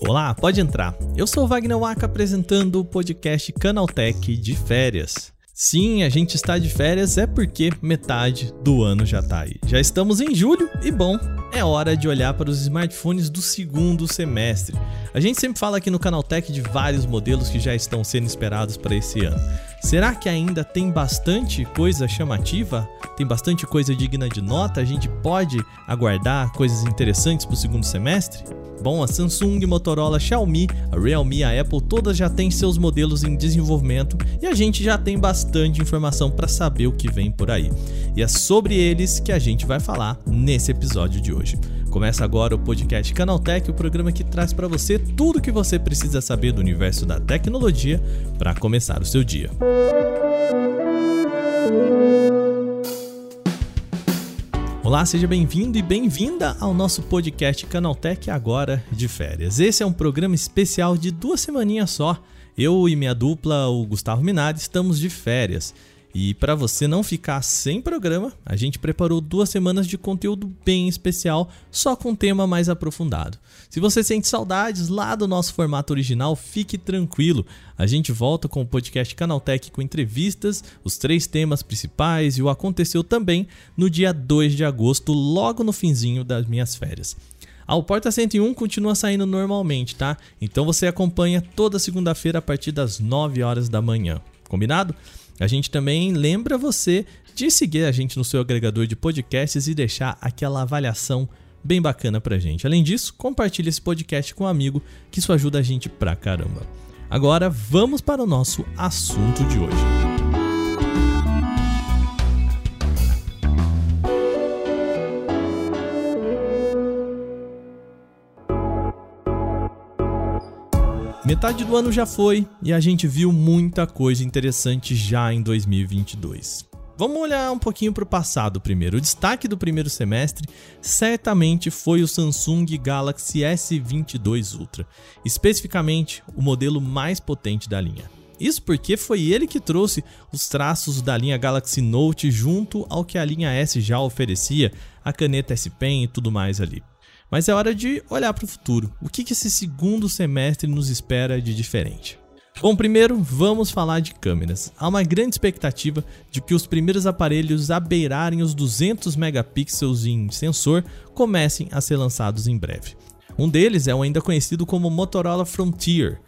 Olá, pode entrar. Eu sou Wagner Waka apresentando o podcast Canaltech de férias. Sim, a gente está de férias é porque metade do ano já está aí. Já estamos em julho e bom, é hora de olhar para os smartphones do segundo semestre. A gente sempre fala aqui no Canaltech de vários modelos que já estão sendo esperados para esse ano. Será que ainda tem bastante coisa chamativa? Tem bastante coisa digna de nota? A gente pode aguardar coisas interessantes para o segundo semestre? Bom, a Samsung, Motorola, Xiaomi, a Realme, a Apple, todas já têm seus modelos em desenvolvimento e a gente já tem bastante informação para saber o que vem por aí. E é sobre eles que a gente vai falar nesse episódio de hoje. Começa agora o podcast Canaltech, o programa que traz para você tudo o que você precisa saber do universo da tecnologia para começar o seu dia. Olá, seja bem-vindo e bem-vinda ao nosso podcast Canaltech agora de férias. Esse é um programa especial de duas semaninhas só. Eu e minha dupla, o Gustavo Minari, estamos de férias. E para você não ficar sem programa, a gente preparou duas semanas de conteúdo bem especial, só com um tema mais aprofundado. Se você sente saudades lá do nosso formato original, fique tranquilo. A gente volta com o podcast Canaltech com entrevistas, os três temas principais e o aconteceu também no dia 2 de agosto, logo no finzinho das minhas férias. Ah, o Porta 101 continua saindo normalmente, tá? Então você acompanha toda segunda-feira a partir das 9 horas da manhã. Combinado? A gente também lembra você de seguir a gente no seu agregador de podcasts e deixar aquela avaliação bem bacana pra gente. Além disso, compartilhe esse podcast com um amigo, que isso ajuda a gente pra caramba. Agora vamos para o nosso assunto de hoje. Metade do ano já foi e a gente viu muita coisa interessante já em 2022. Vamos olhar um pouquinho para o passado primeiro. O destaque do primeiro semestre certamente foi o Samsung Galaxy S22 Ultra, especificamente o modelo mais potente da linha. Isso porque foi ele que trouxe os traços da linha Galaxy Note junto ao que a linha S já oferecia, a caneta S Pen e tudo mais ali. Mas é hora de olhar para o futuro. O que, esse segundo semestre nos espera de diferente? Bom, primeiro vamos falar de câmeras. Há uma grande expectativa de que os primeiros aparelhos a beirarem os 200 megapixels em sensor comecem a ser lançados em breve. Um deles é o ainda conhecido como Motorola Frontier.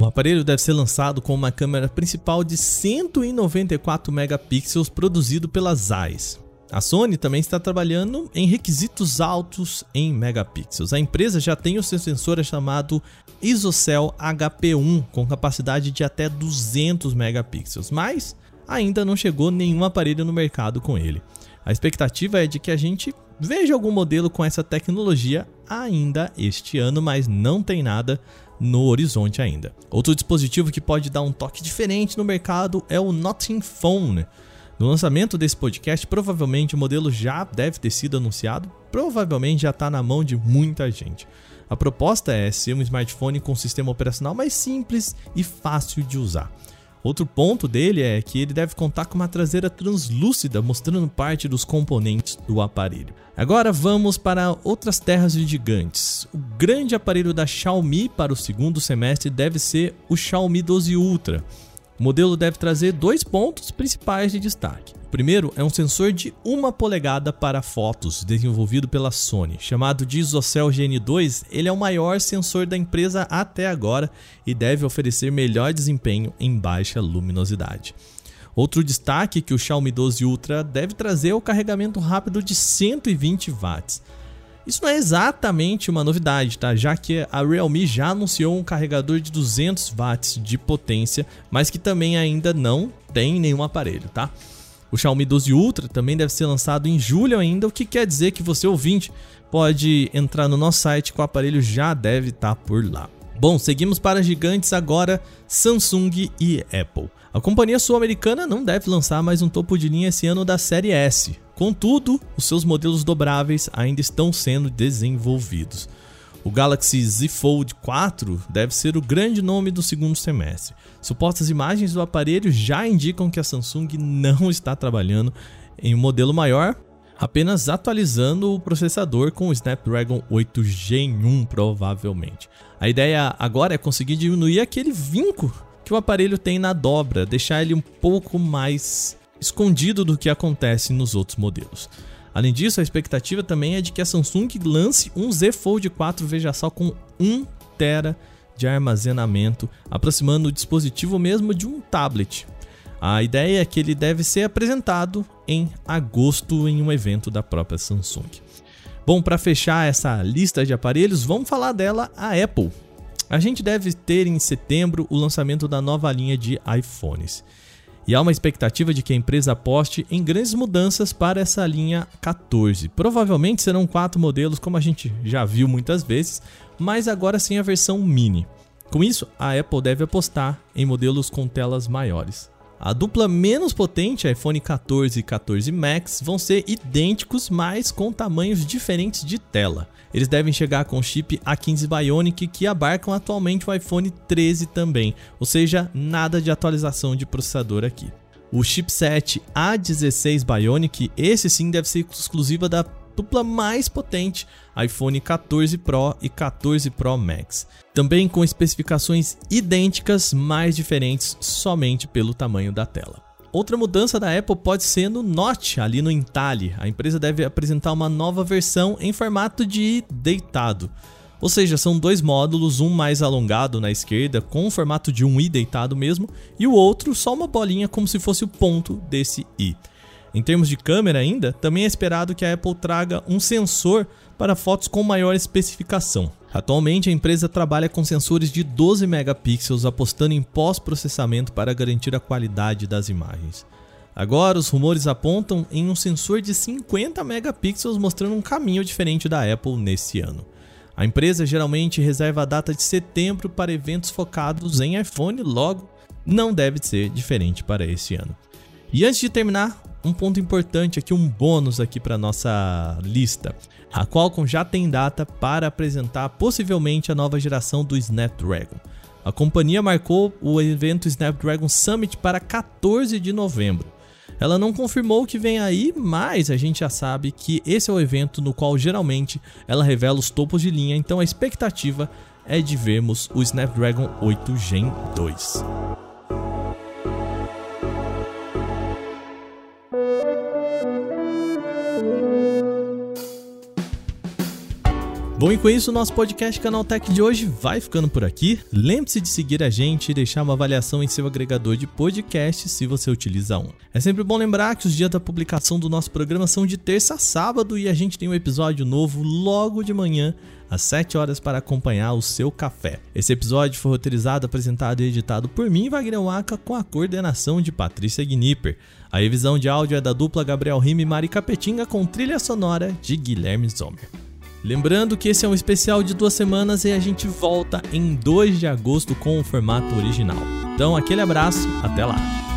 O aparelho deve ser lançado com uma câmera principal de 194 megapixels produzido pela Zeiss. A Sony também está trabalhando em requisitos altos em megapixels. A empresa já tem o seu sensor chamado ISOCELL HP1 com capacidade de até 200 megapixels, mas ainda não chegou nenhum aparelho no mercado com ele. A expectativa é de que a gente veja algum modelo com essa tecnologia ainda este ano, mas não tem nada no horizonte ainda. Outro dispositivo que pode dar um toque diferente no mercado é o Nothing Phone. No lançamento desse podcast, provavelmente o modelo já deve ter sido anunciado, provavelmente já está na mão de muita gente. A proposta é ser um smartphone com sistema operacional mais simples e fácil de usar. Outro ponto dele é que ele deve contar com uma traseira translúcida, mostrando parte dos componentes do aparelho. Agora vamos para outras terras de gigantes. O grande aparelho da Xiaomi para o segundo semestre deve ser o Xiaomi 12 Ultra. O modelo deve trazer dois pontos principais de destaque. O primeiro é um sensor de 1 polegada para fotos, desenvolvido pela Sony. Chamado de ISOCELL GN2, ele é o maior sensor da empresa até agora e deve oferecer melhor desempenho em baixa luminosidade. Outro destaque que o Xiaomi 12 Ultra deve trazer é o carregamento rápido de 120 watts. Isso não é exatamente uma novidade, tá? Já que a Realme já anunciou um carregador de 200 watts de potência, mas que também ainda não tem nenhum aparelho, tá? O Xiaomi 12 Ultra também deve ser lançado em julho ainda, o que quer dizer que você ouvinte pode entrar no nosso site que o aparelho já deve estar tá por lá. Bom, seguimos para gigantes agora, Samsung e Apple. A companhia sul-americana não deve lançar mais um topo de linha esse ano da série S. Contudo, os seus modelos dobráveis ainda estão sendo desenvolvidos. O Galaxy Z Fold 4 deve ser o grande nome do segundo semestre. Supostas imagens do aparelho já indicam que a Samsung não está trabalhando em um modelo maior, apenas atualizando o processador com o Snapdragon 8 Gen 1 provavelmente. A ideia agora é conseguir diminuir aquele vinco que o aparelho tem na dobra, deixar ele um pouco mais escondido do que acontece nos outros modelos. Além disso, a expectativa também é de que a Samsung lance um Z Fold 4, veja só, com 1 TB de armazenamento, aproximando o dispositivo mesmo de um tablet. A ideia é que ele deve ser apresentado em agosto em um evento da própria Samsung. Bom, para fechar essa lista de aparelhos, vamos falar dela, a Apple. A gente deve ter em setembro o lançamento da nova linha de iPhones. E há uma expectativa de que a empresa aposte em grandes mudanças para essa linha 14. Provavelmente serão quatro modelos, como a gente já viu muitas vezes, mas agora sim a versão mini. Com isso, a Apple deve apostar em modelos com telas maiores. A dupla menos potente, iPhone 14 e 14 Max, vão ser idênticos, mas com tamanhos diferentes de tela. Eles devem chegar com chip A15 Bionic que abarcam atualmente o iPhone 13 também, ou seja, nada de atualização de processador aqui. O chipset A16 Bionic, esse sim deve ser exclusiva da dupla mais potente, iPhone 14 Pro e 14 Pro Max. Também com especificações idênticas, mais diferentes somente pelo tamanho da tela. Outra mudança da Apple pode ser no Note, ali no entalhe. A empresa deve apresentar uma nova versão em formato de deitado. Ou seja, são dois módulos, um mais alongado na esquerda, com o formato de um i deitado mesmo, e o outro só uma bolinha como se fosse o ponto desse i. Em termos de câmera ainda, também é esperado que a Apple traga um sensor para fotos com maior especificação. Atualmente, a empresa trabalha com sensores de 12 megapixels, apostando em pós-processamento para garantir a qualidade das imagens. Agora, os rumores apontam em um sensor de 50 megapixels, mostrando um caminho diferente da Apple nesse ano. A empresa geralmente reserva a data de setembro para eventos focados em iPhone, logo não deve ser diferente para esse ano. E antes de terminar, um ponto importante aqui, um bônus aqui para nossa lista. A Qualcomm já tem data para apresentar possivelmente a nova geração do Snapdragon. A companhia marcou o evento Snapdragon Summit para 14 de novembro. Ela não confirmou o que vem aí, mas a gente já sabe que esse é o evento no qual geralmente ela revela os topos de linha, então a expectativa é de vermos o Snapdragon 8 Gen 2. Bom, e com isso, o nosso podcast Canaltech de hoje vai ficando por aqui. Lembre-se de seguir a gente e deixar uma avaliação em seu agregador de podcast se você utiliza um. É sempre bom lembrar que os dias da publicação do nosso programa são de terça a sábado e a gente tem um episódio novo logo de manhã às 7 horas para acompanhar o seu café. Esse episódio foi roteirizado, apresentado e editado por mim, Wagner Waka, com a coordenação de Patrícia Gnipper. A revisão de áudio é da dupla Gabriel Rime e Mari Capetinga com trilha sonora de Guilherme Zomer. Lembrando que esse é um especial de duas semanas e a gente volta em 2 de agosto com o formato original. Então, aquele abraço, até lá!